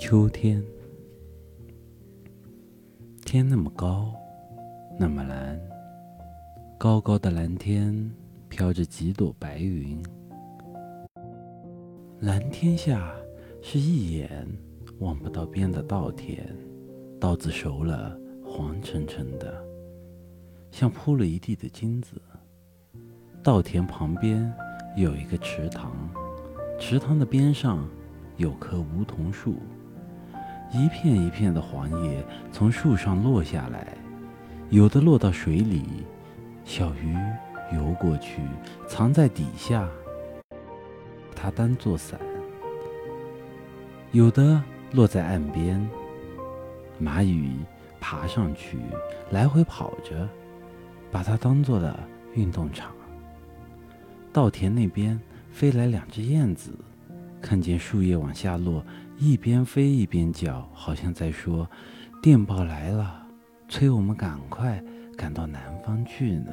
秋天，天那么高，那么蓝，高高的蓝天飘着几朵白云，蓝天下是一眼望不到边的稻田，稻子熟了，黄澄澄的，像铺了一地的金子。稻田旁边有一个池塘，池塘的边上有棵梧桐树。一片一片的黄叶从树上落下来，有的落到水里，小鱼游过去，藏在底下，它当做伞；有的落在岸边，蚂蚁爬上去，来回跑着，把它当做了运动场。稻田那边飞来两只燕子，看见树叶往下落。一边飞一边叫，好像在说：“电报来了，催我们赶快赶到南方去呢。”